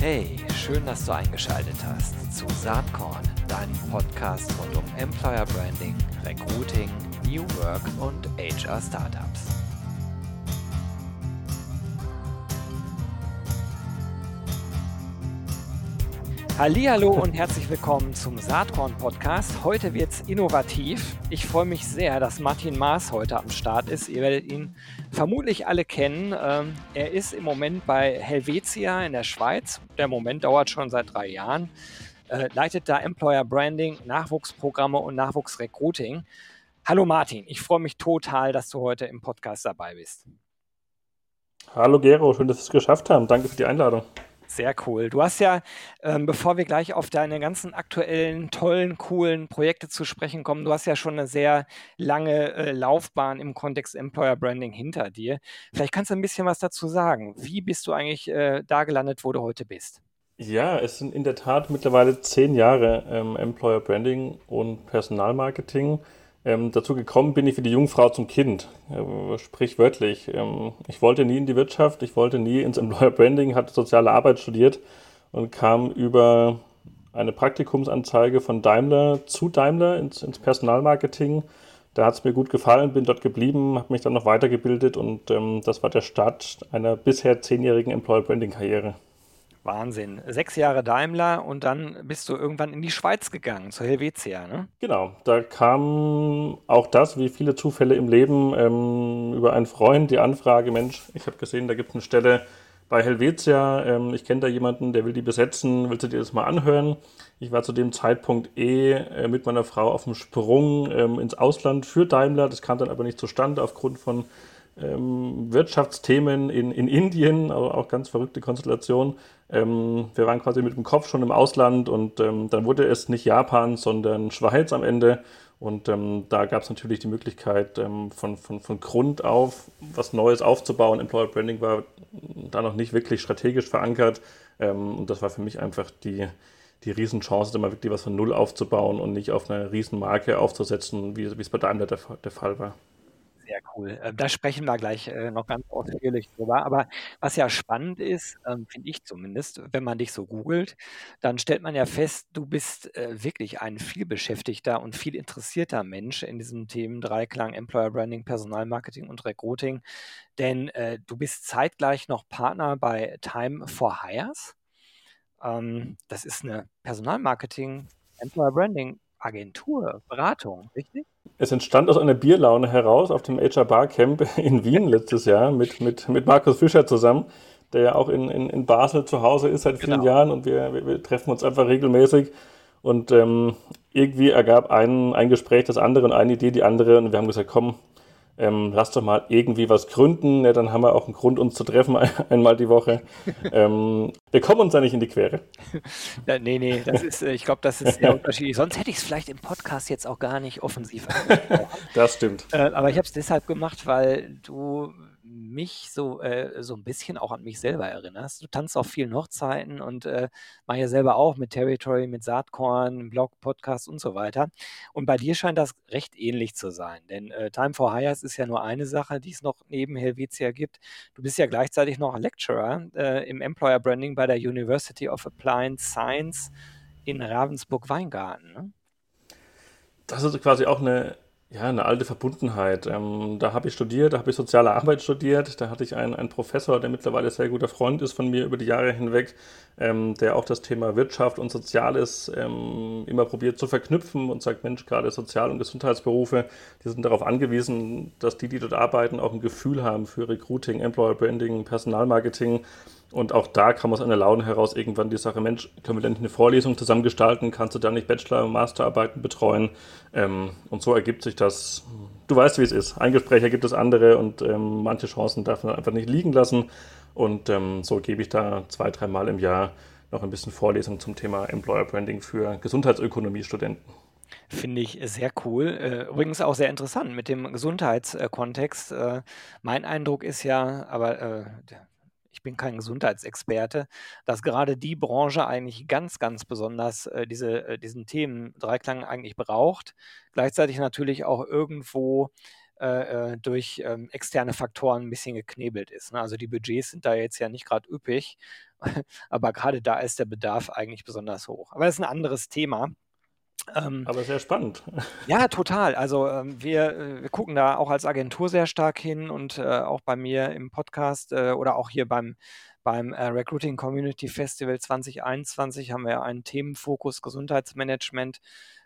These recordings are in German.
Hey, schön, dass du eingeschaltet hast zu Saatkorn, deinem Podcast rund um Employer Branding, Recruiting, New Work und HR Startups. Hallo und herzlich willkommen zum Saatkorn Podcast. Heute wird's innovativ. Ich freue mich sehr, dass Martin Maas heute am Start ist. Ihr werdet ihn vermutlich alle kennen. Ähm, er ist im Moment bei Helvetia in der Schweiz. Der Moment dauert schon seit drei Jahren. Äh, leitet da Employer Branding, Nachwuchsprogramme und Nachwuchsrecruiting. Hallo Martin, ich freue mich total, dass du heute im Podcast dabei bist. Hallo Gero, schön, dass wir es geschafft haben. Danke für die Einladung. Sehr cool. Du hast ja, ähm, bevor wir gleich auf deine ganzen aktuellen, tollen, coolen Projekte zu sprechen kommen, du hast ja schon eine sehr lange äh, Laufbahn im Kontext Employer Branding hinter dir. Vielleicht kannst du ein bisschen was dazu sagen. Wie bist du eigentlich äh, da gelandet, wo du heute bist? Ja, es sind in der Tat mittlerweile zehn Jahre ähm, Employer Branding und Personalmarketing. Ähm, dazu gekommen bin ich wie die Jungfrau zum Kind, äh, sprichwörtlich. Ähm, ich wollte nie in die Wirtschaft, ich wollte nie ins Employer Branding, hatte soziale Arbeit studiert und kam über eine Praktikumsanzeige von Daimler zu Daimler ins, ins Personalmarketing. Da hat es mir gut gefallen, bin dort geblieben, habe mich dann noch weitergebildet und ähm, das war der Start einer bisher zehnjährigen Employer Branding Karriere. Wahnsinn. Sechs Jahre Daimler und dann bist du irgendwann in die Schweiz gegangen, zur Helvetia, ne? Genau, da kam auch das, wie viele Zufälle im Leben, ähm, über einen Freund die Anfrage, Mensch, ich habe gesehen, da gibt es eine Stelle bei Helvetia, ähm, ich kenne da jemanden, der will die besetzen, willst du dir das mal anhören? Ich war zu dem Zeitpunkt eh äh, mit meiner Frau auf dem Sprung ähm, ins Ausland für Daimler, das kam dann aber nicht zustande aufgrund von ähm, Wirtschaftsthemen in, in Indien, also auch ganz verrückte Konstellation. Ähm, wir waren quasi mit dem Kopf schon im Ausland und ähm, dann wurde es nicht Japan, sondern Schweiz am Ende. Und ähm, da gab es natürlich die Möglichkeit, ähm, von, von, von Grund auf was Neues aufzubauen. Employer Branding war da noch nicht wirklich strategisch verankert. Ähm, und das war für mich einfach die, die Riesenchance, immer wirklich was von Null aufzubauen und nicht auf eine Riesenmarke aufzusetzen, wie, wie es bei Daimler der, der Fall war. Sehr cool. Ähm, da sprechen wir gleich äh, noch ganz ausführlich drüber. Aber was ja spannend ist, ähm, finde ich zumindest, wenn man dich so googelt, dann stellt man ja fest, du bist äh, wirklich ein vielbeschäftigter und viel interessierter Mensch in diesem Themen Dreiklang Employer Branding, Personalmarketing und Recruiting. Denn äh, du bist zeitgleich noch Partner bei Time for Hires. Ähm, das ist eine Personalmarketing, Employer Branding Agentur, Beratung, richtig? Es entstand aus einer Bierlaune heraus auf dem HR Barcamp in Wien letztes Jahr mit, mit, mit Markus Fischer zusammen, der ja auch in, in, in Basel zu Hause ist seit vielen genau. Jahren und wir, wir, wir, treffen uns einfach regelmäßig. Und ähm, irgendwie ergab ein, ein Gespräch das andere und eine Idee die andere und wir haben gesagt, komm, ähm, lass doch mal irgendwie was gründen, ja, dann haben wir auch einen Grund, uns zu treffen einmal die Woche. ähm, wir kommen uns da nicht in die Quere. Ja, nee, nee, das ist, äh, ich glaube, das ist sehr unterschiedlich. Sonst hätte ich es vielleicht im Podcast jetzt auch gar nicht offensiv Das stimmt. Äh, aber ich habe es deshalb gemacht, weil du mich so, äh, so ein bisschen auch an mich selber erinnerst. Du tanzt auf vielen Hochzeiten und äh, mach ja selber auch mit Territory, mit Saatkorn, Blog, Podcast und so weiter. Und bei dir scheint das recht ähnlich zu sein, denn äh, Time for Hires ist ja nur eine Sache, die es noch neben Helvetia gibt. Du bist ja gleichzeitig noch Lecturer äh, im Employer Branding bei der University of Applied Science in Ravensburg-Weingarten. Ne? Das ist quasi auch eine ja, eine alte Verbundenheit. Ähm, da habe ich studiert, da habe ich soziale Arbeit studiert, da hatte ich einen, einen Professor, der mittlerweile sehr guter Freund ist von mir über die Jahre hinweg, ähm, der auch das Thema Wirtschaft und Soziales ähm, immer probiert zu verknüpfen und sagt, Mensch, gerade Sozial- und Gesundheitsberufe, die sind darauf angewiesen, dass die, die dort arbeiten, auch ein Gefühl haben für Recruiting, Employer Branding, Personalmarketing und auch da kam aus einer Laune heraus irgendwann die Sache, Mensch, können wir denn nicht eine Vorlesung zusammen gestalten? Kannst du da nicht Bachelor- und Masterarbeiten betreuen? Ähm, und so ergibt sich das. Du weißt, wie es ist. Ein Gespräch ergibt das andere und ähm, manche Chancen darf man einfach nicht liegen lassen. Und ähm, so gebe ich da zwei, dreimal im Jahr noch ein bisschen Vorlesung zum Thema Employer Branding für Gesundheitsökonomie-Studenten. Finde ich sehr cool. Äh, übrigens auch sehr interessant mit dem Gesundheitskontext. Äh, mein Eindruck ist ja, aber äh, ich bin kein Gesundheitsexperte, dass gerade die Branche eigentlich ganz, ganz besonders äh, diese, äh, diesen Themen Dreiklang eigentlich braucht. Gleichzeitig natürlich auch irgendwo äh, äh, durch ähm, externe Faktoren ein bisschen geknebelt ist. Ne? Also die Budgets sind da jetzt ja nicht gerade üppig, aber gerade da ist der Bedarf eigentlich besonders hoch. Aber das ist ein anderes Thema. Ähm, aber sehr spannend. Ja, total. Also ähm, wir, äh, wir, gucken da auch als Agentur sehr stark hin und äh, auch bei mir im Podcast äh, oder auch hier beim, beim äh, Recruiting Community Festival 2021 haben wir einen Themenfokus Gesundheitsmanagement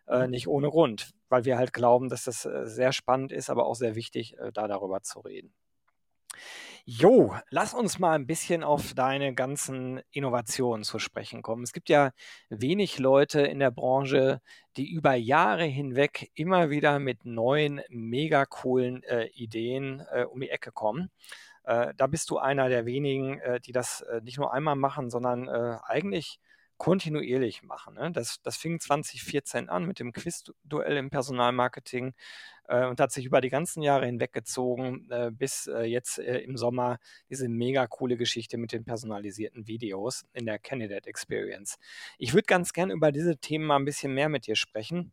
äh, nicht ohne Grund, weil wir halt glauben, dass das äh, sehr spannend ist, aber auch sehr wichtig, da darüber zu reden. Jo, lass uns mal ein bisschen auf deine ganzen Innovationen zu sprechen kommen. Es gibt ja wenig Leute in der Branche, die über Jahre hinweg immer wieder mit neuen, mega coolen äh, Ideen äh, um die Ecke kommen. Äh, da bist du einer der wenigen, die das nicht nur einmal machen, sondern eigentlich kontinuierlich machen. Ne? Das, das fing 2014 an mit dem Quiz-Duell im Personalmarketing äh, und hat sich über die ganzen Jahre hinweggezogen, äh, bis äh, jetzt äh, im Sommer diese mega coole Geschichte mit den personalisierten Videos in der Candidate Experience. Ich würde ganz gern über diese Themen mal ein bisschen mehr mit dir sprechen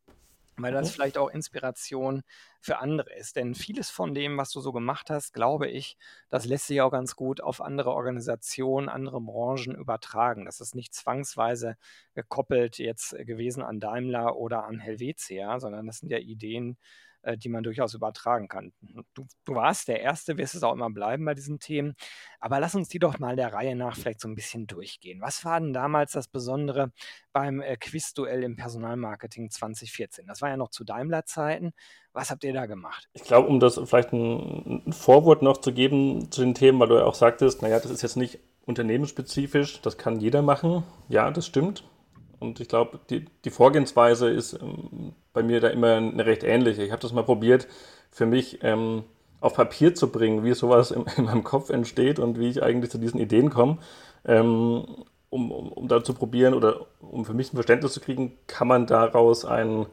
weil das mhm. vielleicht auch Inspiration für andere ist. Denn vieles von dem, was du so gemacht hast, glaube ich, das lässt sich auch ganz gut auf andere Organisationen, andere Branchen übertragen. Das ist nicht zwangsweise gekoppelt jetzt gewesen an Daimler oder an Helvetia, sondern das sind ja Ideen, äh, die man durchaus übertragen kann. Du, du, warst der Erste, wirst es auch immer bleiben bei diesen Themen. Aber lass uns die doch mal der Reihe nach vielleicht so ein bisschen durchgehen. Was war denn damals das Besondere beim äh, Quizduell im Personalmarketing 2014? Das war ja noch zu Daimler-Zeiten. Was habt ihr da gemacht? Ich glaube, um das vielleicht ein, ein Vorwort noch zu geben zu den Themen, weil du ja auch sagtest, naja, das ist jetzt nicht unternehmensspezifisch, das kann jeder machen. Ja, das stimmt. Und ich glaube, die, die Vorgehensweise ist ähm, bei mir da immer eine recht ähnliche. Ich habe das mal probiert, für mich ähm, auf Papier zu bringen, wie sowas in, in, meinem Kopf entsteht und wie ich eigentlich zu diesen Ideen komme. Ähm, um, um, um da zu probieren oder um für mich ein Verständnis zu kriegen, kann man daraus einen,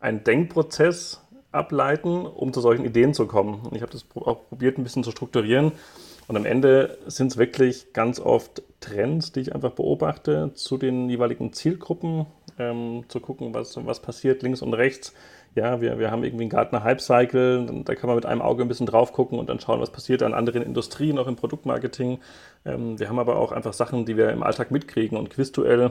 einen Denkprozess ableiten, um zu solchen Ideen zu kommen. Und ich habe das auch probiert, ein bisschen zu strukturieren. Und am Ende sind es wirklich ganz oft Trends, die ich einfach beobachte zu den jeweiligen Zielgruppen, ähm, zu gucken, was, was passiert links und rechts. Ja, wir, wir haben irgendwie einen Gartner Hype Cycle, da kann man mit einem Auge ein bisschen drauf gucken und dann schauen, was passiert an anderen Industrien, auch im Produktmarketing. Ähm, wir haben aber auch einfach Sachen, die wir im Alltag mitkriegen und Quizduell,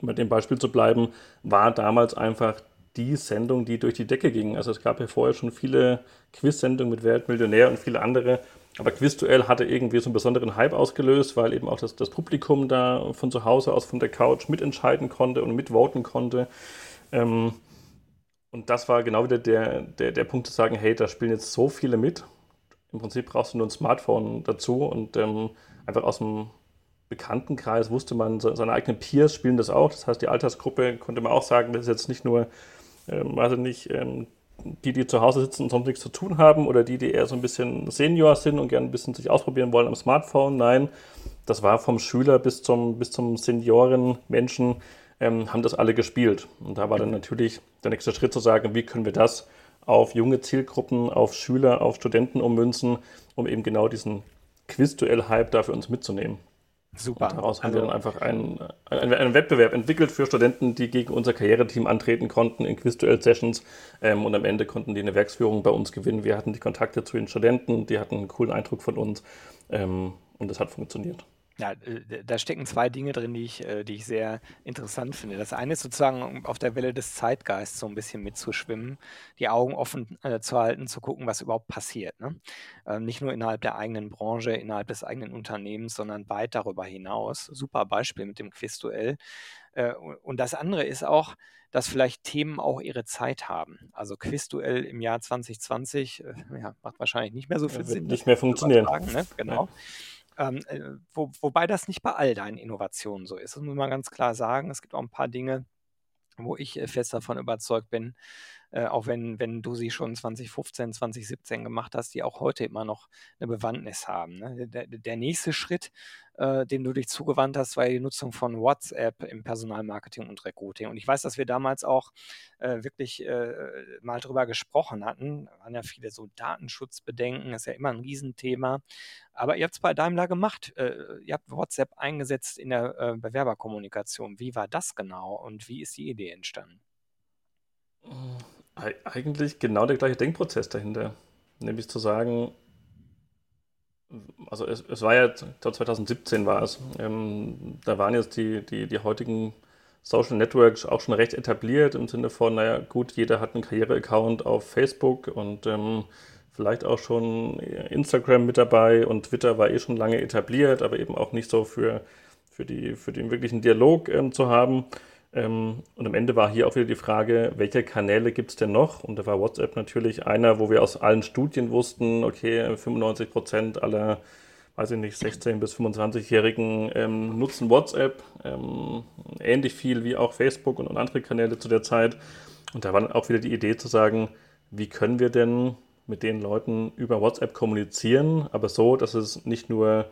um mit dem Beispiel zu bleiben, war damals einfach die Sendung, die durch die Decke ging. Also es gab ja vorher schon viele Quiz-Sendungen mit Weltmillionär und viele andere, aber Quizduell hatte irgendwie so einen besonderen Hype ausgelöst, weil eben auch das, das Publikum da von zu Hause aus, von der Couch mitentscheiden konnte und mitvoten konnte. Ähm, und das war genau wieder der, der, der Punkt zu sagen, hey, da spielen jetzt so viele mit. Im Prinzip brauchst du nur ein Smartphone dazu und ähm, einfach aus dem Bekanntenkreis wusste man, seine eigenen Peers spielen das auch. Das heißt, die Altersgruppe konnte man auch sagen, das ist jetzt nicht nur, ähm, also nicht ähm, die, die zu Hause sitzen und sonst nichts zu tun haben oder die, die eher so ein bisschen Senior sind und gerne ein bisschen sich ausprobieren wollen am Smartphone. Nein, das war vom Schüler bis zum, bis zum Senioren-Menschen, ähm, haben das alle gespielt. Und da war dann natürlich der nächste Schritt zu sagen, wie können wir das auf junge Zielgruppen, auf Schüler, auf Studenten ummünzen, um eben genau diesen Quiz-Duell-Hype da für uns mitzunehmen. Super. Und daraus haben also, wir dann einfach einen, einen, einen, Wettbewerb entwickelt für Studenten, die gegen unser Karriereteam antreten konnten in Quiz-Duell-Sessions. Ähm, und am Ende konnten die eine Werksführung bei uns gewinnen. Wir hatten die Kontakte zu den Studenten, die hatten einen coolen Eindruck von uns. Ähm, und das hat funktioniert. Ja, äh, da stecken zwei Dinge drin, die ich, äh, die ich sehr interessant finde. Das eine ist sozusagen, auf der Welle des Zeitgeists so ein bisschen mitzuschwimmen, die Augen offen äh, zu halten, zu gucken, was überhaupt passiert. Ne? Ähm, nicht nur innerhalb der eigenen Branche, innerhalb des eigenen Unternehmens, sondern weit darüber hinaus. Super Beispiel mit dem Quizduell. Äh, und das andere ist auch, dass vielleicht Themen auch ihre Zeit haben. Also Quizduell im Jahr 2020 äh, ja, macht wahrscheinlich nicht mehr so viel Sinn. Nicht mehr funktionieren. Ne? Genau. Ja. Ähm, äh, wo, wobei das nicht bei all deinen Innovationen so ist. Das muss man ganz klar sagen. Es gibt auch ein paar Dinge, wo ich äh, fest davon überzeugt bin, äh, auch wenn, wenn du sie schon 2015, 2017 gemacht hast, die auch heute immer noch eine Bewandtnis haben. Ne? Der, der, nächste Schritt, äh, dem du dich zugewandt hast, war die Nutzung von WhatsApp im Personalmarketing und Recruiting. Und ich weiß, dass wir damals auch äh, wirklich äh, mal drüber gesprochen hatten. Da waren ja viele so Datenschutzbedenken, ist ja immer ein Riesenthema. Aber ihr habt es bei Daimler gemacht. Äh, ihr habt WhatsApp eingesetzt in der äh, Bewerberkommunikation. Wie war das genau und wie ist die Idee entstanden? Eigentlich genau der gleiche Denkprozess dahinter. nämlich zu sagen, also es, es war ja, ich glaube 2017 war es, ähm, da waren jetzt die, die, die heutigen Social Networks auch schon recht etabliert im Sinne von, naja gut, jeder hat einen Karriere-Account auf Facebook und ähm, vielleicht auch schon Instagram mit dabei und Twitter war eh schon lange etabliert, aber eben auch nicht so für, für, die, für den wirklichen Dialog ähm, zu haben. Ähm, und am Ende war hier auch wieder die Frage, welche Kanäle gibt es denn noch? Und da war WhatsApp natürlich einer, wo wir aus allen Studien wussten, okay, 95 Prozent aller, weiß ich nicht, 16- bis 25-Jährigen ähm, nutzen WhatsApp, ähm, ähnlich viel wie auch Facebook und, und andere Kanäle zu der Zeit. Und da war auch wieder die Idee zu sagen, wie können wir denn mit den Leuten über WhatsApp kommunizieren, aber so, dass es nicht nur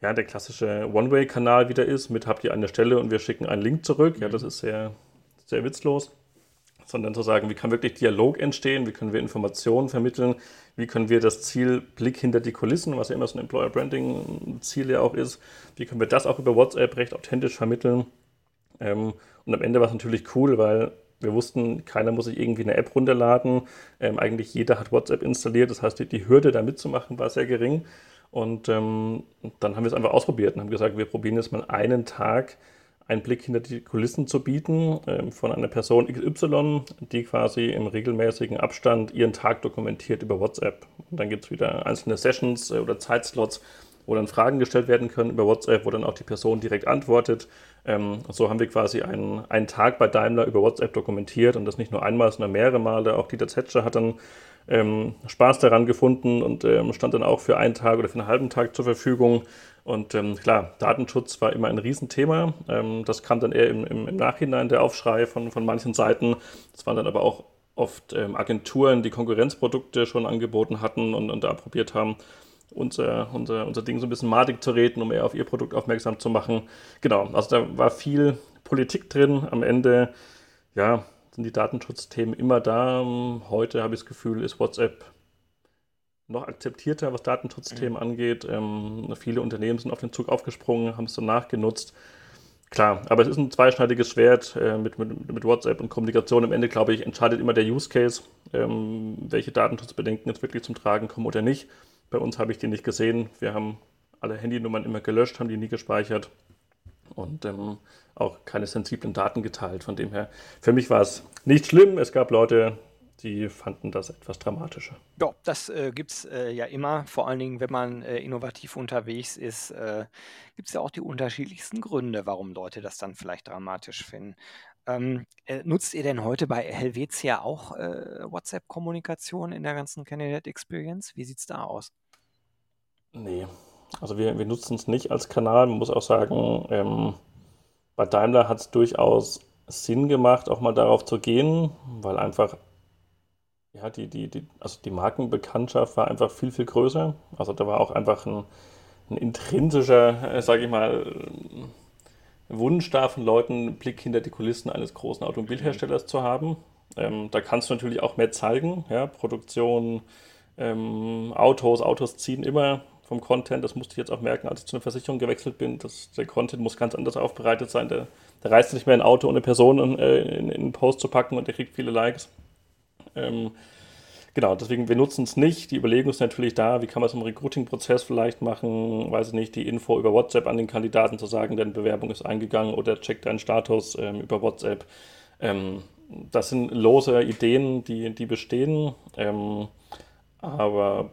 ja, der klassische One-Way-Kanal wieder ist, mit habt ihr eine Stelle und wir schicken einen Link zurück. Ja, das ist sehr, sehr witzlos. Sondern zu sagen, wie kann wirklich Dialog entstehen, wie können wir Informationen vermitteln, wie können wir das Ziel Blick hinter die Kulissen, was ja immer so ein Employer Branding-Ziel ja auch ist, wie können wir das auch über WhatsApp recht authentisch vermitteln. Ähm, und am Ende war es natürlich cool, weil wir wussten, keiner muss sich irgendwie eine App runterladen. Ähm, eigentlich jeder hat WhatsApp installiert. Das heißt, die, die Hürde da mitzumachen war sehr gering. Und ähm, dann haben wir es einfach ausprobiert und haben gesagt, wir probieren jetzt mal einen Tag einen Blick hinter die Kulissen zu bieten ähm, von einer Person XY, die quasi im regelmäßigen Abstand ihren Tag dokumentiert über WhatsApp. Und dann gibt es wieder einzelne Sessions äh, oder Zeitslots, wo dann Fragen gestellt werden können über WhatsApp, wo dann auch die Person direkt antwortet. Ähm, so haben wir quasi einen, einen Tag bei Daimler über WhatsApp dokumentiert und das nicht nur einmal, sondern mehrere Male. Auch Dieter Zetscher hat dann ähm, Spaß daran gefunden und ähm, stand dann auch für einen Tag oder für einen halben Tag zur Verfügung. Und ähm, klar, Datenschutz war immer ein Riesenthema. Ähm, das kam dann eher im, im, im, Nachhinein der Aufschrei von, von manchen Seiten. Das waren dann aber auch oft ähm, Agenturen, die Konkurrenzprodukte schon angeboten hatten und, und da probiert haben, unser, unser, unser Ding so ein bisschen madig zu reden, um eher auf ihr Produkt aufmerksam zu machen. Genau, also da war viel Politik drin. Am Ende, ja, sind die Datenschutzthemen immer da. Heute habe ich das Gefühl, ist WhatsApp noch akzeptierter, was Datenschutzthemen mhm. angeht. Ähm, viele Unternehmen sind auf den Zug aufgesprungen, haben es dann nachgenutzt. Klar, aber es ist ein zweischneidiges Schwert äh, mit, mit, mit, WhatsApp und Kommunikation. Am Ende, glaube ich, entscheidet immer der Use Case, ähm, welche Datenschutzbedenken jetzt wirklich zum Tragen kommen oder nicht. Bei uns habe ich die nicht gesehen. Wir haben alle Handynummern immer gelöscht, haben die nie gespeichert und ähm, auch keine sensiblen Daten geteilt. Von dem her, für mich war es nicht schlimm. Es gab Leute, die fanden das etwas dramatischer. Ja, das äh, gibt es äh, ja immer. Vor allen Dingen, wenn man äh, innovativ unterwegs ist, äh, gibt es ja auch die unterschiedlichsten Gründe, warum Leute das dann vielleicht dramatisch finden. Ähm, äh, nutzt ihr denn heute bei Helvetia auch äh, WhatsApp-Kommunikation in der ganzen Candidate Experience? Wie sieht es da aus? Nee, also wir, wir nutzen es nicht als Kanal. Man muss auch sagen, ähm, bei Daimler hat es durchaus Sinn gemacht, auch mal darauf zu gehen, weil einfach ja, die, die, die, also die Markenbekanntschaft war einfach viel, viel größer. Also da war auch einfach ein, ein intrinsischer, äh, sage ich mal, Wunsch da von Leuten, einen Blick hinter die Kulissen eines großen Automobilherstellers zu haben. Ähm, da kannst du natürlich auch mehr zeigen, ja, Produktion, ähm, Autos, Autos ziehen immer vom Content. Das musste ich jetzt auch merken, als ich zu einer Versicherung gewechselt bin. dass der Content muss ganz anders aufbereitet sein. Der, der reißt nicht mehr ein Auto und eine Person in, äh, in, in einen Post zu packen und der kriegt viele Likes. Ähm, genau, deswegen, wir nutzen es nicht. Die Überlegung ist natürlich da, wie kann man es im Recruiting-Prozess vielleicht machen, weiß ich nicht, die Info über WhatsApp an den Kandidaten zu sagen, deine Bewerbung ist eingegangen oder check deinen Status ähm, über WhatsApp. Ähm, das sind lose Ideen, die, die bestehen. Ähm, aber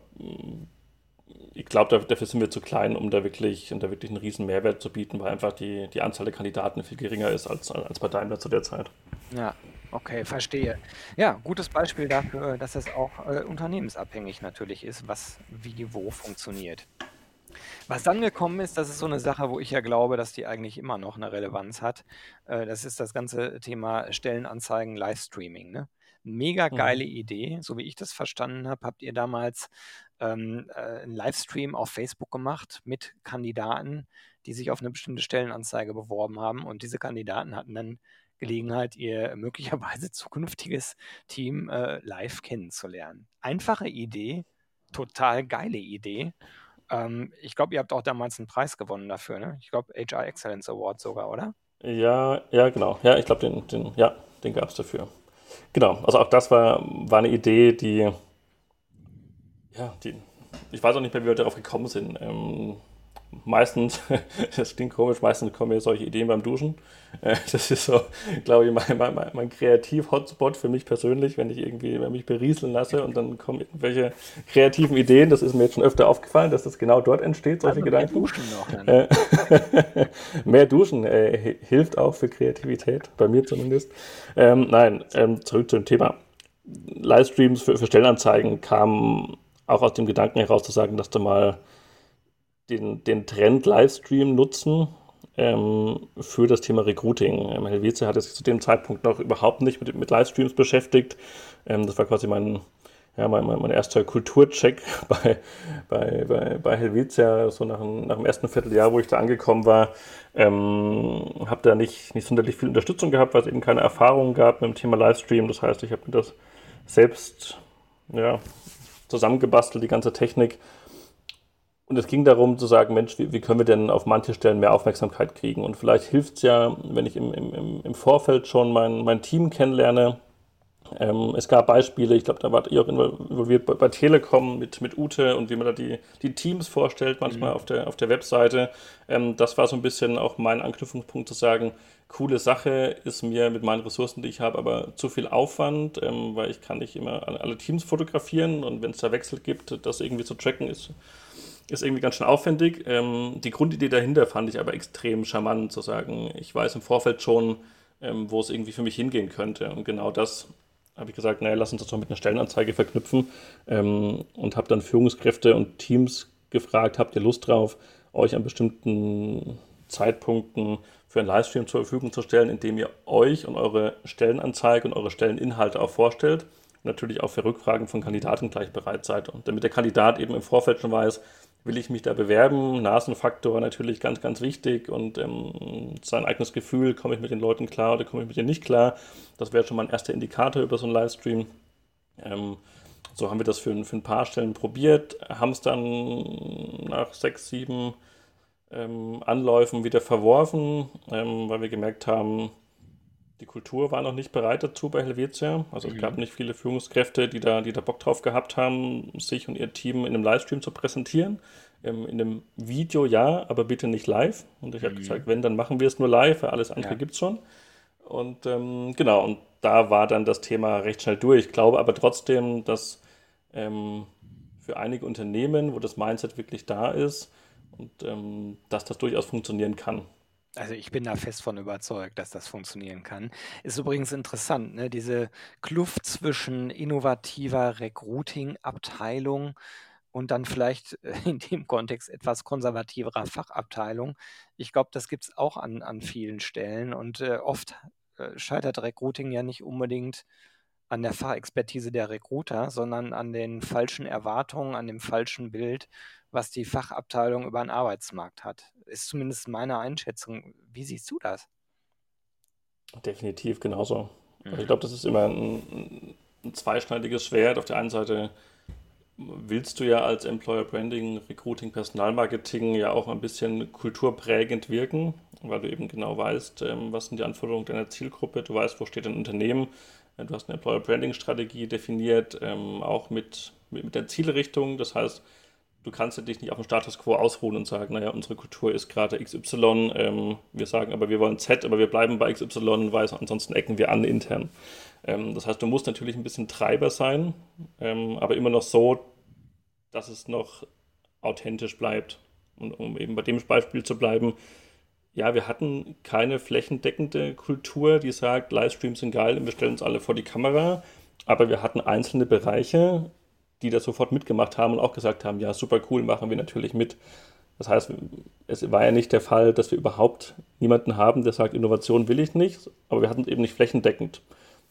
ich glaube, dafür sind wir zu klein, um da wirklich, um da wirklich einen riesen Mehrwert zu bieten, weil einfach die, die Anzahl der Kandidaten viel geringer ist als, als bei Daimler zu der Zeit. Ja, okay, verstehe. Ja, gutes Beispiel dafür, dass es auch äh, unternehmensabhängig natürlich ist, was wie wo funktioniert. Was dann gekommen ist, das ist so eine Sache, wo ich ja glaube, dass die eigentlich immer noch eine Relevanz hat. Äh, das ist das ganze Thema Stellenanzeigen, Livestreaming. Ne? Mega mhm. geile mhm. Idee. So wie ich das verstanden habe, habt ihr damals ähm, äh, einen Livestream auf Facebook gemacht mit Kandidaten, die sich auf eine bestimmte Stellenanzeige beworben haben. Und diese Kandidaten hatten dann Gelegenheit, ihr möglicherweise zukünftiges Team äh, live kennenzulernen. Einfache Idee, total geile Idee. Ähm, ich glaube, ihr habt auch damals einen Preis gewonnen dafür, ne? Ich glaube, HR Excellence Award sogar, oder? Ja, ja, genau. Ja, ich glaube, den, den, ja, den gab es dafür. Genau, also auch das war, war eine Idee, die Ja, die, ich weiß auch nicht mehr, wie wir darauf gekommen sind. Ähm, meistens, das klingt komisch, meistens kommen mir solche Ideen beim Duschen. Äh, das ist so, glaube ich, mein, mein, mein Kreativ-Hotspot für mich persönlich, wenn ich irgendwie wenn mich berieseln lasse und dann kommen irgendwelche kreativen Ideen. Das ist mir jetzt schon öfter aufgefallen, dass das genau dort entsteht, solche also Gedanken. Mehr duschen noch. Äh, mehr duschen äh, hilft auch für Kreativität, bei mir zumindest. Ähm, nein, ähm, zurück zum Thema. Livestreams für, für Stellenanzeigen kamen auch aus dem Gedanken heraus zu sagen, dass du mal den, den Trend Livestream nutzen ähm, für das Thema Recruiting. Ähm, Helvetia hat sich zu dem Zeitpunkt noch überhaupt nicht mit, mit Livestreams beschäftigt. Ähm, das war quasi mein, ja, mein, mein, mein erster Kulturcheck bei, bei, bei, bei Helvetia, so nach, nach dem ersten Vierteljahr, wo ich da angekommen war. Ähm, habe da nicht, nicht sonderlich viel Unterstützung gehabt, weil es eben keine Erfahrung gab mit dem Thema Livestream. Das heißt, ich habe mir das selbst ja, zusammengebastelt, die ganze Technik und es ging darum zu sagen, Mensch, wie, wie, können wir denn auf manche Stellen mehr Aufmerksamkeit kriegen? Und vielleicht hilft es ja, wenn ich im, im, im Vorfeld schon mein, mein Team kennenlerne. Ähm, es gab Beispiele, ich glaube, da wart ihr auch involviert bei, bei, Telekom mit, mit Ute und wie man da die, die Teams vorstellt, manchmal mhm. auf, der, auf der Webseite. Ähm, das war so ein bisschen auch mein Anknüpfungspunkt zu sagen, coole Sache ist mir mit meinen Ressourcen, die ich habe, aber zu viel Aufwand, ähm, weil ich kann nicht immer alle Teams fotografieren und wenn es da Wechsel gibt, das irgendwie zu tracken ist ist irgendwie ganz schön aufwendig. Ähm, die Grundidee dahinter fand ich aber extrem charmant, zu sagen, ich weiß im Vorfeld schon, ähm, wo es irgendwie für mich hingehen könnte. Und genau das habe ich gesagt, naja, lass uns das doch mit einer Stellenanzeige verknüpfen ähm, und habe dann Führungskräfte und Teams gefragt, habt ihr Lust drauf, euch an bestimmten Zeitpunkten für einen Livestream zur Verfügung zu stellen, indem ihr euch und eure Stellenanzeige und eure Stelleninhalte auch vorstellt. Natürlich auch für Rückfragen von Kandidaten gleich bereit seid. Und damit der Kandidat eben im Vorfeld schon weiß, will ich mich da bewerben? Nasenfaktor natürlich ganz, ganz wichtig und ähm, sein eigenes Gefühl, komme ich mit den Leuten klar oder komme ich mit denen nicht klar? Das wäre schon mal ein erster Indikator über so einen Livestream. Ähm, so haben wir das für, für ein paar Stellen probiert, haben es dann nach sechs, sieben ähm, Anläufen wieder verworfen, ähm, weil wir gemerkt haben, die Kultur war noch nicht bereit dazu bei Helvetia. Also mhm. es gab nicht viele Führungskräfte, die da, die da Bock drauf gehabt haben, sich und ihr Team in einem Livestream zu präsentieren. Ähm, in einem Video ja, aber bitte nicht live. Und ich mhm. habe gesagt, wenn, dann machen wir es nur live, weil alles andere ja. gibt es schon. Und ähm, genau, und da war dann das Thema recht schnell durch. Ich glaube aber trotzdem, dass ähm, für einige Unternehmen, wo das Mindset wirklich da ist, und ähm, dass das durchaus funktionieren kann. Also ich bin da fest von überzeugt, dass das funktionieren kann. Ist übrigens interessant, ne? diese Kluft zwischen innovativer Recruiting-Abteilung und dann vielleicht äh, in dem Kontext etwas konservativerer Fachabteilung. Ich glaube, das gibt es auch an, an vielen Stellen und äh, oft äh, scheitert Recruiting ja nicht unbedingt an der Fachexpertise der Recruiter, sondern an den falschen Erwartungen, an dem falschen Bild, was die Fachabteilung über den Arbeitsmarkt hat. Ist zumindest meine Einschätzung. Wie siehst du das? Definitiv genauso. Mhm. Ich glaube, das ist immer ein, ein, zweischneidiges Schwert. Auf der einen Seite willst du ja als Employer Branding, Recruiting, Personalmarketing ja auch ein bisschen kulturprägend wirken, weil du eben genau weißt, ähm, was sind die Anforderungen deiner Zielgruppe, du weißt, wo steht ein Unternehmen, du hast eine Employer Branding Strategie definiert, ähm, auch mit, mit der Zielrichtung. Das heißt, du kannst dich nicht auf dem Status quo ausruhen und sagen, naja, unsere Kultur ist gerade XY, ähm, wir sagen aber, wir wollen Z, aber wir bleiben bei XY, weil ansonsten ecken wir an intern. Ähm, das heißt, du musst natürlich ein bisschen Treiber sein, ähm, aber immer noch so, dass es noch authentisch bleibt. Und um eben bei dem Beispiel zu bleiben, ja, wir hatten keine flächendeckende Kultur, die sagt, Livestreams sind geil und wir stellen uns alle vor die Kamera, aber wir hatten einzelne Bereiche, die das sofort mitgemacht haben und auch gesagt haben, ja, super cool, machen wir natürlich mit. Das heißt, es war ja nicht der Fall, dass wir überhaupt niemanden haben, der sagt, Innovation will ich nicht, aber wir hatten es eben nicht flächendeckend.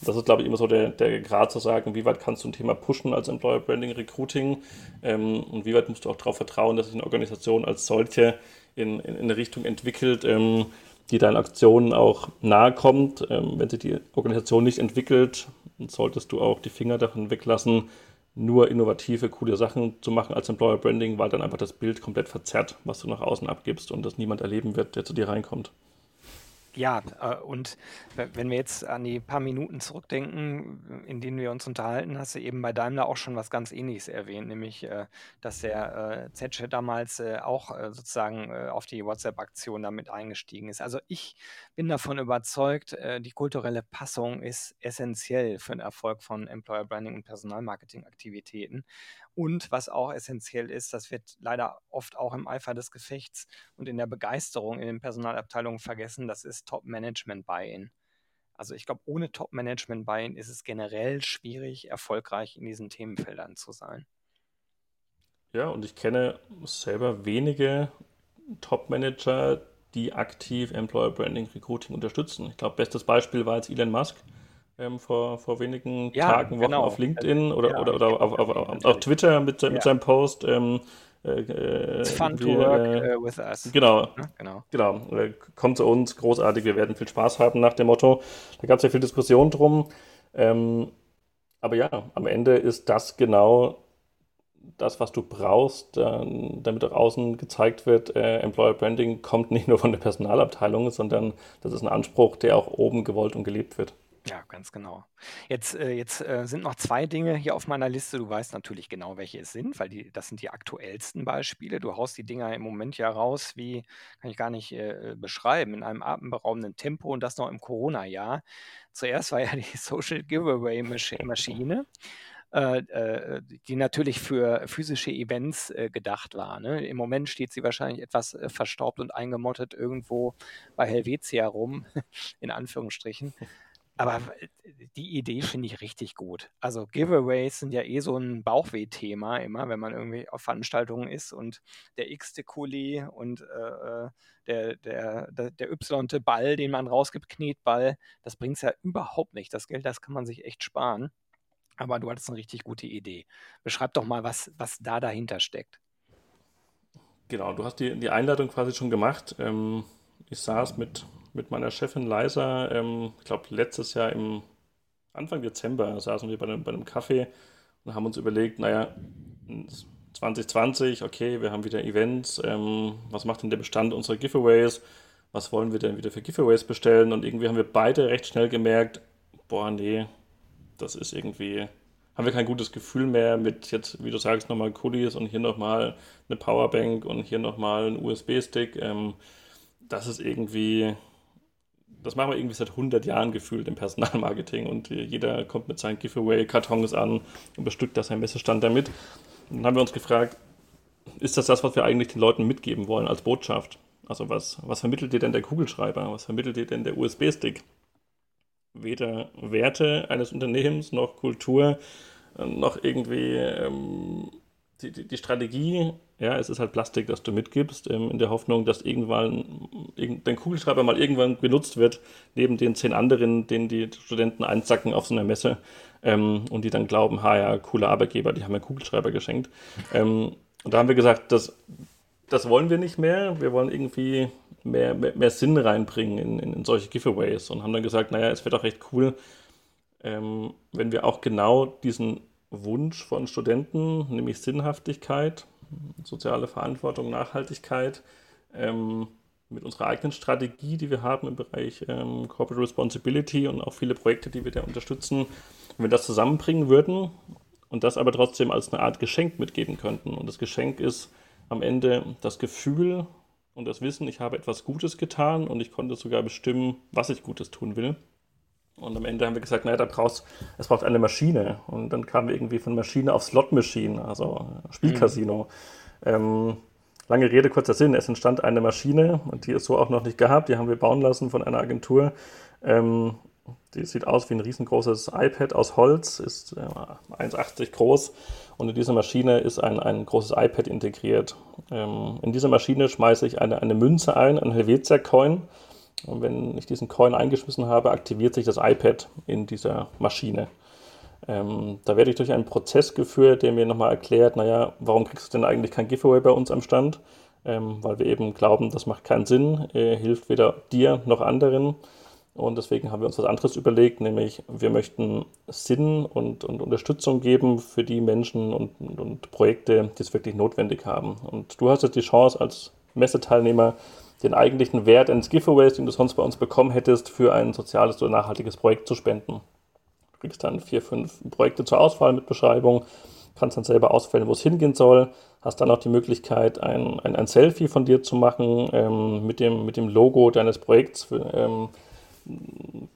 Das ist, glaube ich, immer so der, der Grad zu sagen, wie weit kannst du ein Thema pushen als Employer Branding, Recruiting ähm, und wie weit musst du auch darauf vertrauen, dass sich eine Organisation als solche in, in, in eine Richtung entwickelt, ähm, die deinen Aktionen auch nahe kommt. Ähm, wenn sich die Organisation nicht entwickelt, solltest du auch die Finger davon weglassen, nur innovative, coole Sachen zu machen als Employer Branding, weil dann einfach das Bild komplett verzerrt, was du nach außen abgibst und das niemand erleben wird, der zu dir reinkommt. Ja, äh, und wenn wir jetzt an die paar Minuten zurückdenken, in denen wir uns unterhalten, hast du eben bei Daimler auch schon was ganz Ähnliches erwähnt, nämlich, äh, dass der äh, Z-Chat damals auch sozusagen auf die WhatsApp-Aktion damit eingestiegen ist. Also ich bin davon überzeugt, die kulturelle Passung ist essentiell für den Erfolg von Employer Branding und Personalmarketing-Aktivitäten. Und was auch essentiell ist, das wird leider oft auch im Eifer des Gefechts und in der Begeisterung in den Personalabteilungen vergessen, das ist Top-Management-Buy-in. Also ich glaube, ohne Top-Management-Buy-in ist es generell schwierig, erfolgreich in diesen Themenfeldern zu sein. Ja, und ich kenne selber wenige Top-Manager, die aktiv Employer Branding Recruiting unterstützen. Ich glaube, bestes Beispiel war jetzt Elon Musk, ähm, vor, vor wenigen ja, Tagen, Wochen genau. auf LinkedIn oder, ja, oder, oder auf, auf, auf, auf, Twitter mit, mit seinem Post. Ähm, äh, It's fun to work äh, uh, with us. Genau, genau. genau. Äh, kommt zu uns, großartig, wir werden viel Spaß haben nach dem Motto. Da gab es ja viel Diskussion drum. Ähm, aber ja, am Ende ist das genau das, was du brauchst, damit auch außen gezeigt wird, äh, Employer Branding kommt nicht nur von der Personalabteilung, sondern das ist ein Anspruch, der auch oben gewollt und gelebt wird. Ja, ganz genau. Jetzt, äh, jetzt äh, sind noch zwei Dinge hier auf meiner Liste. Du weißt natürlich genau, welche es sind, weil die, das sind die aktuellsten Beispiele. Du haust die Dinger im Moment ja raus, wie kann ich gar nicht äh, beschreiben, in einem atemberaubenden Tempo und das noch im Corona-Jahr. Zuerst war ja die Social Giveaway-Maschine. Äh, äh, die natürlich für physische Events äh, gedacht war. Ne? Im Moment steht sie wahrscheinlich etwas äh, verstaubt und eingemottet irgendwo bei Helvetia rum, in Anführungsstrichen. Aber die Idee finde ich richtig gut. Also Giveaways sind ja eh so ein Bauchweh-Thema immer, wenn man irgendwie auf Veranstaltungen ist und der x-te Kuli und äh, äh der, der, der, der y-te Ball, den man rausgibt, Knetball, das bringt es ja überhaupt nicht. Das Geld, das kann man sich echt sparen. Aber du hattest eine richtig gute Idee. Beschreib doch mal, was, was da dahinter steckt. Genau, du hast die, die Einladung quasi schon gemacht. Ähm, ich saß mit mit meiner Chefin Leisa, ähm, ich glaube letztes Jahr im Anfang Dezember saßen wir bei einem, bei einem Kaffee und haben uns überlegt, naja, 2020, okay, wir haben wieder Events, ähm, was macht denn der Bestand unserer Giveaways? Was wollen wir denn wieder für Giveaways bestellen? Und irgendwie haben wir beide recht schnell gemerkt, boah, nee, das ist irgendwie, haben wir kein gutes Gefühl mehr mit jetzt, wie du sagst, nochmal Kulis und hier nochmal eine Powerbank und hier nochmal ein USB-Stick. Ähm, das ist irgendwie, das machen wir irgendwie seit 100 Jahren gefühlt im Personalmarketing und jeder kommt mit seinen Giveaway-Kartons an und bestückt da seinen Messestand damit. Und dann haben wir uns gefragt, ist das das, was wir eigentlich den Leuten mitgeben wollen als Botschaft? Also was, was vermittelt dir denn der Kugelschreiber? Was vermittelt dir denn der USB-Stick? Weder Werte eines Unternehmens noch Kultur noch irgendwie ähm, die, die, die, Strategie, ja, es ist halt Plastik, das du mitgibst, ähm, in der Hoffnung, dass irgendwann dein Kugelschreiber mal irgendwann benutzt wird, neben den zehn anderen, den die Studenten einsacken auf so einer Messe ähm, und die dann glauben, ha ja, cooler Arbeitgeber, die haben mir Kugelschreiber geschenkt. Ähm, und da haben wir gesagt, das, das wollen wir nicht mehr, wir wollen irgendwie mehr, mehr, mehr Sinn reinbringen in, in, in, solche Giveaways und haben dann gesagt, naja, es wäre doch recht cool, ähm, wenn wir auch genau diesen Wunsch von Studenten, nämlich Sinnhaftigkeit, soziale Verantwortung, Nachhaltigkeit, ähm, mit unserer eigenen Strategie, die wir haben im Bereich ähm, Corporate Responsibility und auch viele Projekte, die wir da unterstützen, wenn wir das zusammenbringen würden und das aber trotzdem als eine Art Geschenk mitgeben könnten. Und das Geschenk ist am Ende das Gefühl und das Wissen, ich habe etwas Gutes getan und ich konnte sogar bestimmen, was ich Gutes tun will. Und am Ende haben wir gesagt, naja, da brauchst, es braucht eine Maschine. Und dann kamen wir irgendwie von Maschine auf Slot Machine, also Spielcasino. Mhm. Ähm, lange Rede, kurzer Sinn. Es entstand eine Maschine und die ist so auch noch nicht gehabt. Die haben wir bauen lassen von einer Agentur. Ähm, die sieht aus wie ein riesengroßes iPad aus Holz, ist äh, 1,80 groß und in dieser Maschine ist ein, ein großes iPad integriert. Ähm, in diese Maschine schmeiße ich eine, eine Münze ein, ein Helvetia-Coin und wenn ich diesen Coin eingeschmissen habe, aktiviert sich das iPad in dieser Maschine. Ähm, da werde ich durch einen Prozess geführt, der mir nochmal erklärt, naja, warum kriegst du denn eigentlich kein Giveaway bei uns am Stand? Ähm, weil wir eben glauben, das macht keinen Sinn, äh, hilft weder dir noch anderen. Und deswegen haben wir uns was anderes überlegt, nämlich wir möchten Sinn und, und Unterstützung geben für die Menschen und, und, und Projekte, die es wirklich notwendig haben. Und du hast jetzt die Chance als Messeteilnehmer, den eigentlichen Wert eines Giveaways, den du sonst bei uns bekommen hättest, für ein soziales oder nachhaltiges Projekt zu spenden. Du kriegst dann vier, fünf Projekte zur Auswahl mit Beschreibung, kannst dann selber auswählen, wo es hingehen soll, hast dann auch die Möglichkeit, ein, ein, ein Selfie von dir zu machen ähm, mit, dem, mit dem Logo deines Projekts. Für, ähm,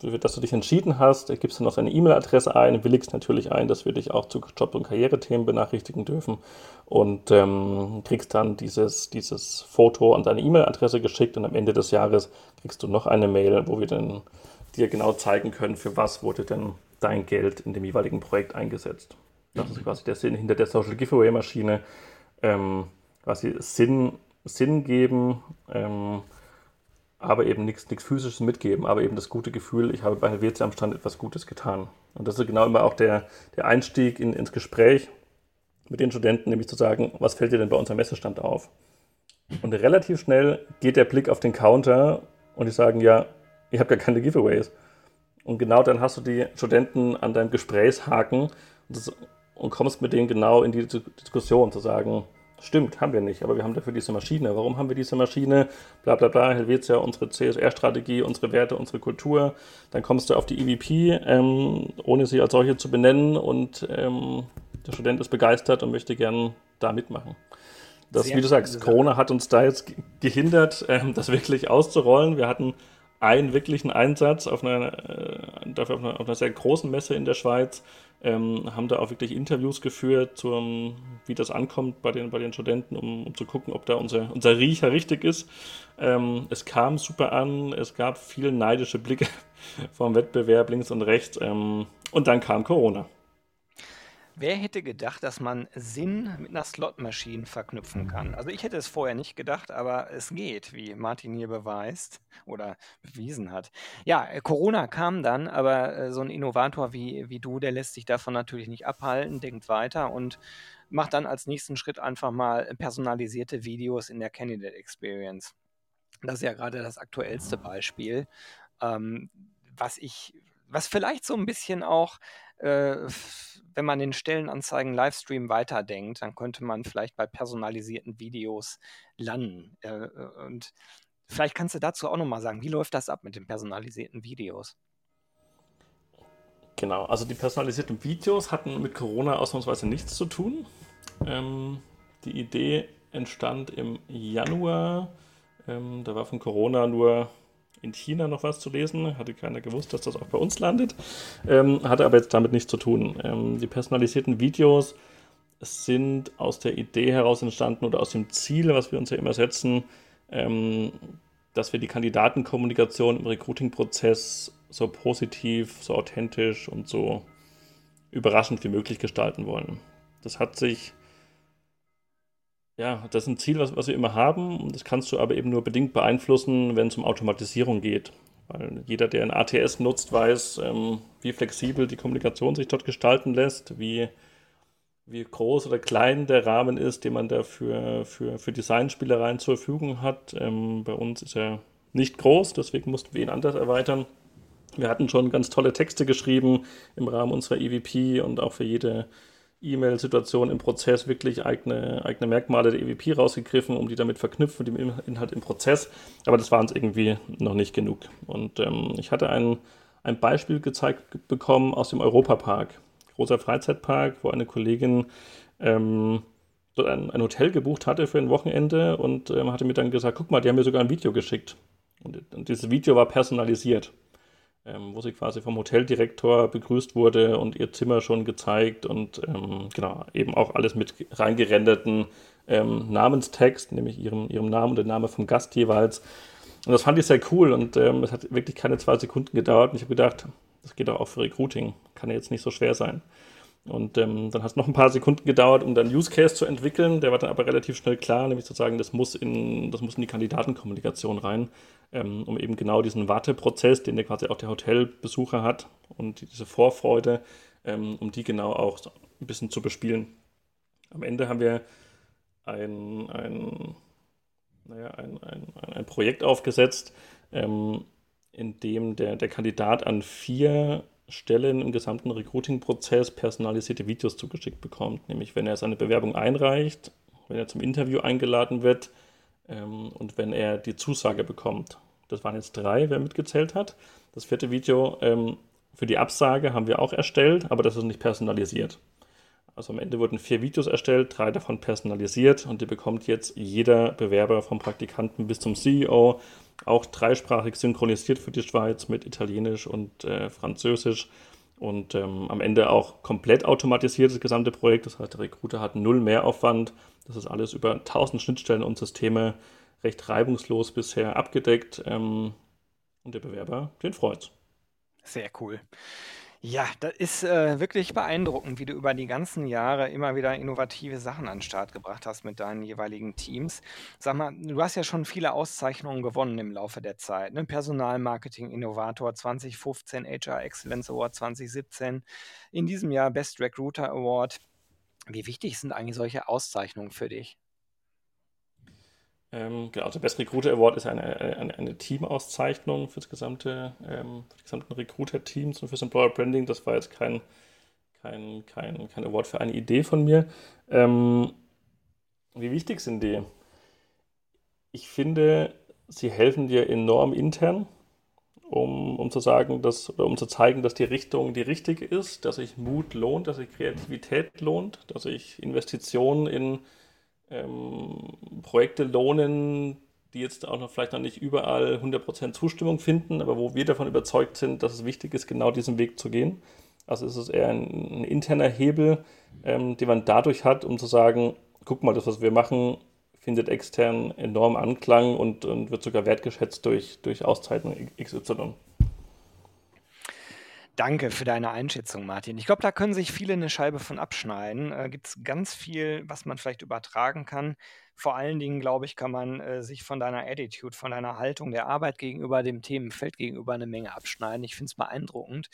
für das du dich entschieden hast, gibst dann noch deine E-Mail-Adresse ein, willigst natürlich ein, dass wir dich auch zu Job- und Karrierethemen benachrichtigen dürfen und ähm, kriegst dann dieses, dieses Foto an deine E-Mail-Adresse geschickt und am Ende des Jahres kriegst du noch eine Mail, wo wir dann dir genau zeigen können, für was wurde denn dein Geld in dem jeweiligen Projekt eingesetzt. Das ist quasi der Sinn hinter der Social Giveaway-Maschine, ähm, quasi Sinn, Sinn geben, ähm, aber eben nichts Physisches mitgeben, aber eben das gute Gefühl, ich habe bei Helvetia am Stand etwas Gutes getan. Und das ist genau immer auch der, der Einstieg in, ins Gespräch mit den Studenten, nämlich zu sagen, was fällt dir denn bei unserem Messestand auf? Und relativ schnell geht der Blick auf den Counter und die sagen, ja, ihr habt gar keine Giveaways. Und genau dann hast du die Studenten an deinem Gesprächshaken und, das, und kommst mit denen genau in die Diskussion zu sagen, Stimmt, haben wir nicht, aber wir haben dafür diese Maschine. Warum haben wir diese Maschine? Bla bla bla, Helvetia, unsere CSR-Strategie, unsere Werte, unsere Kultur. Dann kommst du auf die EVP, ähm, ohne sie als solche zu benennen und ähm, der Student ist begeistert und möchte gern da mitmachen. Das, Sehr wie du sagst, Corona hat uns da jetzt gehindert, ähm, das wirklich auszurollen. Wir hatten einen wirklichen Einsatz auf einer, äh, dafür auf einer, auf einer sehr großen Messe in der Schweiz ähm, haben da auch wirklich Interviews geführt, zum, wie das ankommt bei den, bei den Studenten, um, um zu gucken, ob da unser, unser Riecher richtig ist. Ähm, es kam super an, es gab viele neidische Blicke vom Wettbewerb links und rechts ähm, und dann kam Corona. Wer hätte gedacht, dass man Sinn mit einer Slot-Maschine verknüpfen kann? Also ich hätte es vorher nicht gedacht, aber es geht, wie Martin hier beweist oder bewiesen hat. Ja, äh, Corona kam dann, aber äh, so ein Innovator wie, wie du, der lässt sich davon natürlich nicht abhalten, denkt weiter und macht dann als nächsten Schritt einfach mal personalisierte Videos in der Candidate Experience. Das ist ja gerade das aktuellste Beispiel, ähm, was ich, was vielleicht so ein bisschen auch wenn man den Stellenanzeigen Livestream weiterdenkt, dann könnte man vielleicht bei personalisierten Videos landen. Äh, äh, und vielleicht kannst du dazu auch nochmal sagen, wie läuft das ab mit den personalisierten Videos? Genau, also die personalisierten Videos hatten mit Corona ausnahmsweise nichts zu tun. Ähm, die Idee entstand im Januar. Ähm, da war von Corona nur in China noch was zu lesen. Hatte keiner gewusst, dass das auch bei uns landet. Ähm, hatte aber jetzt damit nichts zu tun. Ähm, die personalisierten Videos sind aus der Idee heraus entstanden oder aus dem Ziel, was wir uns ja immer setzen, ähm, dass wir die Kandidatenkommunikation im Recruiting-Prozess so positiv, so authentisch und so überraschend wie möglich gestalten wollen. Das hat sich ja, das ist ein Ziel, was, was wir immer haben. Das kannst du aber eben nur bedingt beeinflussen, wenn es um Automatisierung geht. Weil jeder, der ein ATS nutzt, weiß, ähm, wie flexibel die Kommunikation sich dort gestalten lässt, wie, wie groß oder klein der Rahmen ist, den man da für, für, für Designspielereien zur Verfügung hat. Ähm, bei uns ist er nicht groß, deswegen mussten wir ihn anders erweitern. Wir hatten schon ganz tolle Texte geschrieben im Rahmen unserer EVP und auch für jede E-Mail-Situation im Prozess wirklich eigene, eigene Merkmale der EVP rausgegriffen, um die damit verknüpfen, mit dem Inhalt im Prozess. Aber das war uns irgendwie noch nicht genug. Und ähm, ich hatte ein, ein Beispiel gezeigt bekommen aus dem Europapark, großer Freizeitpark, wo eine Kollegin ähm, dort ein, ein, Hotel gebucht hatte für ein Wochenende und ähm, hatte mir dann gesagt, guck mal, die haben mir sogar ein Video geschickt. Und, und dieses Video war personalisiert ähm, wo sie quasi vom Hoteldirektor begrüßt wurde und ihr Zimmer schon gezeigt und ähm, genau, eben auch alles mit reingerenderten ähm, Namenstext, nämlich ihrem, ihrem Namen und der Name vom Gast jeweils. Und das fand ich sehr cool und ähm, es hat wirklich keine zwei Sekunden gedauert und ich habe gedacht, das geht auch für Recruiting, kann ja jetzt nicht so schwer sein. Und ähm, dann hat es noch ein paar Sekunden gedauert, um dann Use Case zu entwickeln. Der war dann aber relativ schnell klar, nämlich zu sagen, das muss in, das muss in die Kandidatenkommunikation rein, ähm, um eben genau diesen Warteprozess, den der quasi auch der Hotelbesucher hat und diese Vorfreude, ähm, um die genau auch ein bisschen zu bespielen. Am Ende haben wir ein, ein, naja, ein, ein, ein Projekt aufgesetzt, ähm, in dem der, der Kandidat an vier Stellen im gesamten Recruiting-Prozess personalisierte Videos zugeschickt bekommt. Nämlich, wenn er seine Bewerbung einreicht, wenn er zum Interview eingeladen wird, Ähm, und wenn er die Zusage bekommt, das waren jetzt drei, wer mitgezählt hat. Das vierte Video ähm, für die Absage haben wir auch erstellt, aber das ist nicht personalisiert. Also am Ende wurden vier Videos erstellt, drei davon personalisiert und die bekommt jetzt jeder Bewerber vom Praktikanten bis zum CEO, auch dreisprachig synchronisiert für die Schweiz mit Italienisch und äh, Französisch und ähm, am Ende auch komplett automatisiert das gesamte Projekt. Das heißt, der Recruiter hat null Mehraufwand. Das ist alles über 1000 Schnittstellen und Systeme recht reibungslos bisher abgedeckt. Ähm, und der Bewerber, den freut's. Sehr cool. Ja, das ist äh, wirklich beeindruckend, wie du über die ganzen Jahre immer wieder innovative Sachen an den Start gebracht hast mit deinen jeweiligen Teams. Sag mal, du hast ja schon viele Auszeichnungen gewonnen im Laufe der Zeit. Ne? Personalmarketing Innovator 2015, HR Excellence Award 2017, in diesem Jahr Best Recruiter Award. Wie wichtig sind eigentlich solche Auszeichnungen für dich? Ähm, genau, also Best Recruiter Award ist eine, eine, eine Teamauszeichnung für, das gesamte, ähm, für die gesamten Recruiter-Teams und fürs Employer Branding. Das war jetzt kein, kein, kein, kein Award für eine Idee von mir. Ähm, wie wichtig sind die? Ich finde, sie helfen dir enorm intern, um, um zu sagen, dass, oder um zu zeigen, dass die Richtung die richtige ist, dass sich Mut lohnt, dass sich Kreativität lohnt, dass sich Investitionen in ähm, Projekte lohnen, die jetzt auch noch vielleicht noch nicht überall 100% Zustimmung finden, aber wo wir davon überzeugt sind, dass es wichtig ist, genau diesen Weg zu gehen. Also ist es eher ein, ein interner Hebel, ähm, den man dadurch hat, um zu sagen, guck mal, das, was wir machen, findet extern enorm Anklang und, und wird sogar wertgeschätzt durch, durch Auszeichnung XY. Danke für deine Einschätzung, Martin. Ich glaube, da können sich viele eine Scheibe von abschneiden. Äh, Gibt es ganz viel, was man vielleicht übertragen kann. Vor allen Dingen, glaube ich, kann man äh, sich von deiner Attitude, von deiner Haltung der Arbeit gegenüber dem Themenfeld gegenüber eine Menge abschneiden. Ich finde es beeindruckend,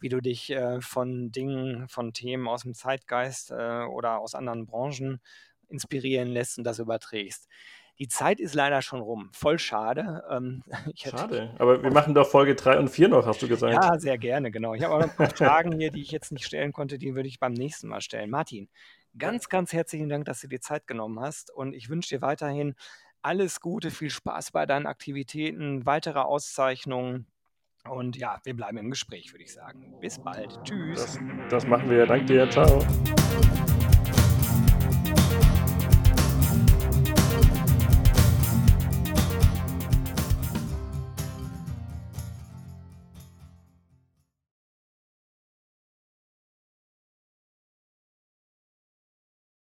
wie du dich äh, von Dingen, von Themen aus dem Zeitgeist äh, oder aus anderen Branchen inspirieren lässt und das überträgst. Die Zeit ist leider schon rum. Voll schade. Ähm, schade, aber wir machen doch Folge 3 und 4 noch, hast du gesagt. Ja, sehr gerne, genau. Ich habe auch noch ein paar Fragen hier, die ich jetzt nicht stellen konnte, die würde ich beim nächsten Mal stellen. Martin, ganz, ganz herzlichen Dank, dass du dir Zeit genommen hast und ich wünsche dir weiterhin alles Gute, viel Spaß bei deinen Aktivitäten, weitere Auszeichnungen. Und ja, wir bleiben im Gespräch, würde ich sagen. Bis bald. Tschüss. Das, das machen wir. Danke dir. Ciao.